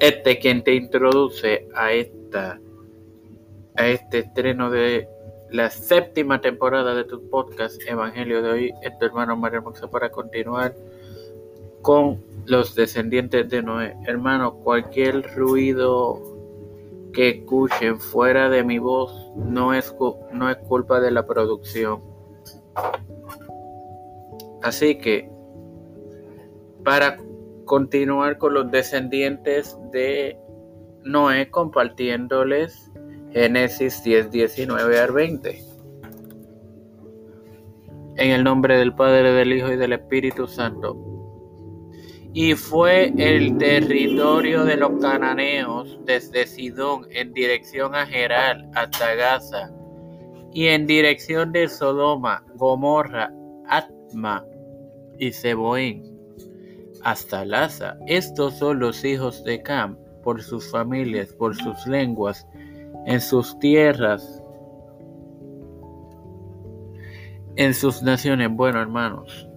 este quien te introduce a esta a este estreno de la séptima temporada de tu podcast Evangelio de hoy, es tu hermano Mario Moxa para continuar con los descendientes de Noé. Hermano, cualquier ruido que escuchen fuera de mi voz no es, no es culpa de la producción. Así que, para continuar con los descendientes de Noé, compartiéndoles Génesis 10, 19 al 20. En el nombre del Padre, del Hijo y del Espíritu Santo. Y fue el territorio de los cananeos desde Sidón en dirección a Geral hasta Gaza, y en dirección de Sodoma, Gomorra, Atma y Seboín, hasta Laza. Estos son los hijos de Cam, por sus familias, por sus lenguas, en sus tierras, en sus naciones. Bueno, hermanos,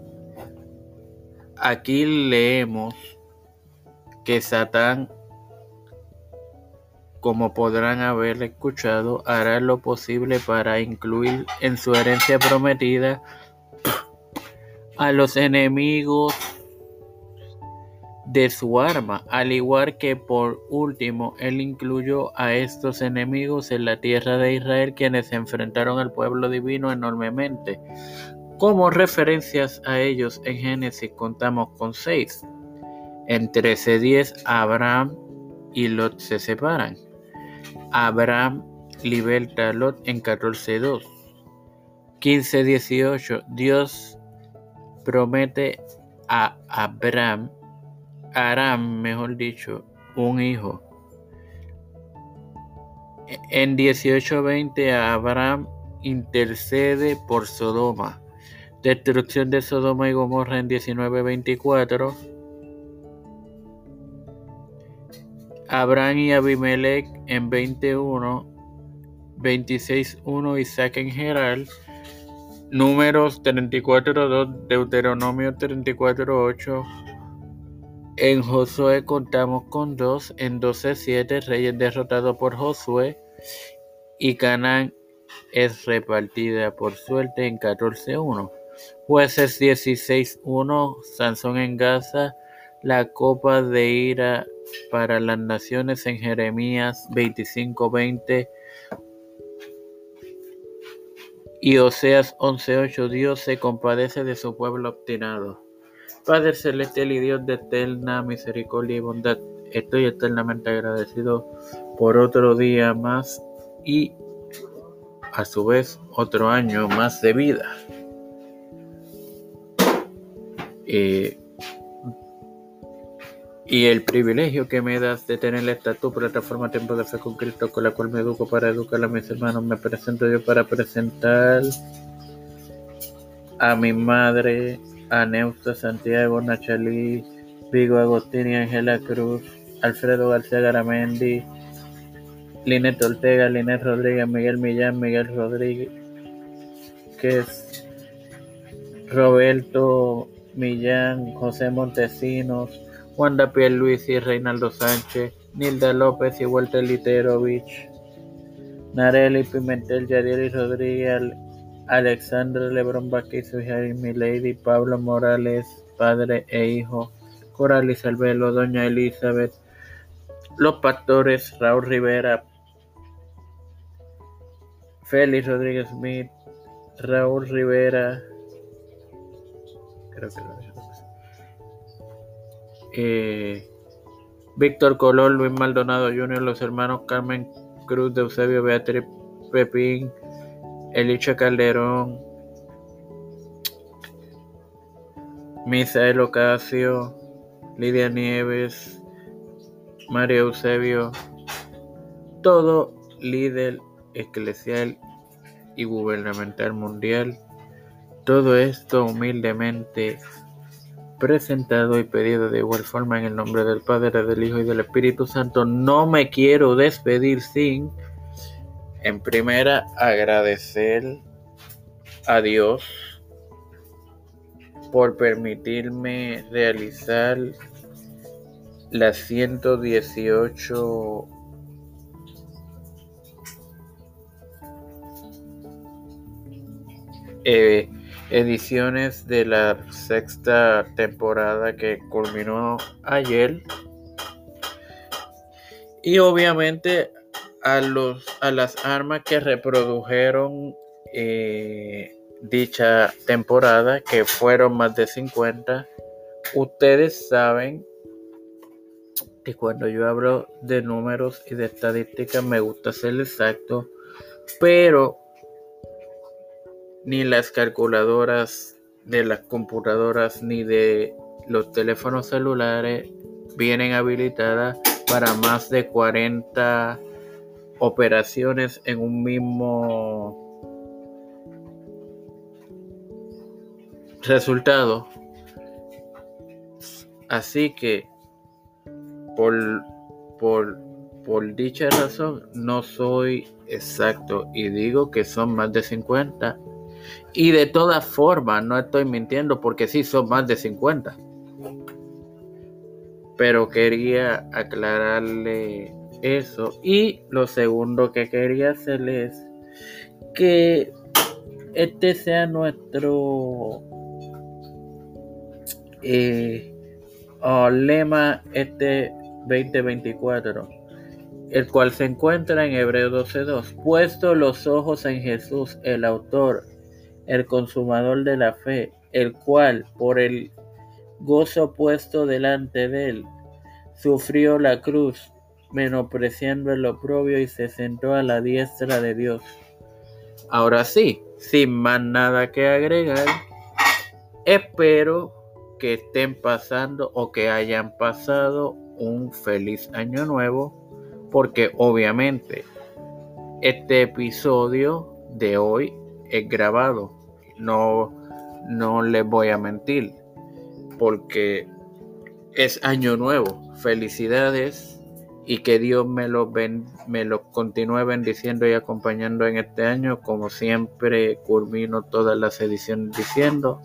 aquí leemos que Satán, como podrán haber escuchado, hará lo posible para incluir en su herencia prometida a los enemigos de su arma, al igual que por último él incluyó a estos enemigos en la tierra de Israel quienes enfrentaron al pueblo divino enormemente. Como referencias a ellos en Génesis contamos con seis. En 13.10 Abraham y Lot se separan. Abraham liberta a Lot en 14.2. 15.18 Dios promete a Abraham Aram, mejor dicho, un hijo. En 1820 Abraham intercede por Sodoma. Destrucción de Sodoma y Gomorra en 1924. Abraham y Abimelech en 21. 26.1 Isaac en Geral. Números 34.2 Deuteronomio 34.8 en Josué contamos con dos, en 12.7 Reyes derrotados por Josué y Canaán es repartida por suerte en 14.1. Jueces 16.1 Sansón en Gaza, la copa de ira para las naciones en Jeremías 25.20 y Oseas 11.8 Dios se compadece de su pueblo obstinado. Padre celestial y Dios de eterna misericordia y bondad, estoy eternamente agradecido por otro día más y a su vez otro año más de vida. Eh, y el privilegio que me das de tener esta tu plataforma Tiempo de Fe con Cristo, con la cual me educo para educar a mis hermanos, me presento yo para presentar a mi madre, a Santiago, Nachalí, Vigo Agostini, Ángela Cruz, Alfredo García Garamendi, Linet Ortega, Linet Rodríguez, Miguel Millán, Miguel Rodríguez, Roberto Millán, José Montesinos, Wanda Luis y Reinaldo Sánchez, Nilda López y Walter Literovich, Nareli Pimentel, Yadier y Rodríguez, Alexandra Lebron Vázquez, mi Lady, Pablo Morales, padre e hijo, Coral Isabelo, Doña Elizabeth, Los Pastores, Raúl Rivera, Félix Rodríguez Smith, Raúl Rivera, creo que lo eh, Víctor Colón, Luis Maldonado Jr., los hermanos Carmen Cruz Eusebio, Beatriz Pepín, Elicha Calderón, Misael Ocasio, Lidia Nieves, María Eusebio, todo líder eclesial y gubernamental mundial, todo esto humildemente presentado y pedido de igual forma en el nombre del Padre, del Hijo y del Espíritu Santo. No me quiero despedir sin en primera, agradecer a Dios por permitirme realizar las 118 eh, ediciones de la sexta temporada que culminó ayer. Y obviamente a, los, a las armas que reprodujeron eh, dicha temporada, que fueron más de 50, ustedes saben que cuando yo hablo de números y de estadísticas me gusta ser exacto, pero ni las calculadoras de las computadoras ni de los teléfonos celulares vienen habilitadas para más de 40 operaciones en un mismo resultado. Así que por, por, por dicha razón no soy exacto y digo que son más de 50 y de todas formas, no estoy mintiendo porque sí son más de 50. Pero quería aclararle eso. Y lo segundo que quería hacerle es que este sea nuestro eh, oh, lema este 2024, el cual se encuentra en Hebreo 12.2. Puesto los ojos en Jesús, el autor el consumador de la fe, el cual, por el gozo puesto delante de él, sufrió la cruz, menospreciando el oprobio y se sentó a la diestra de Dios. Ahora sí, sin más nada que agregar, espero que estén pasando o que hayan pasado un feliz año nuevo, porque obviamente este episodio de hoy es grabado no, no les voy a mentir, porque es año nuevo. Felicidades y que Dios me lo, me lo continúe bendiciendo y acompañando en este año. Como siempre, culmino todas las ediciones diciendo,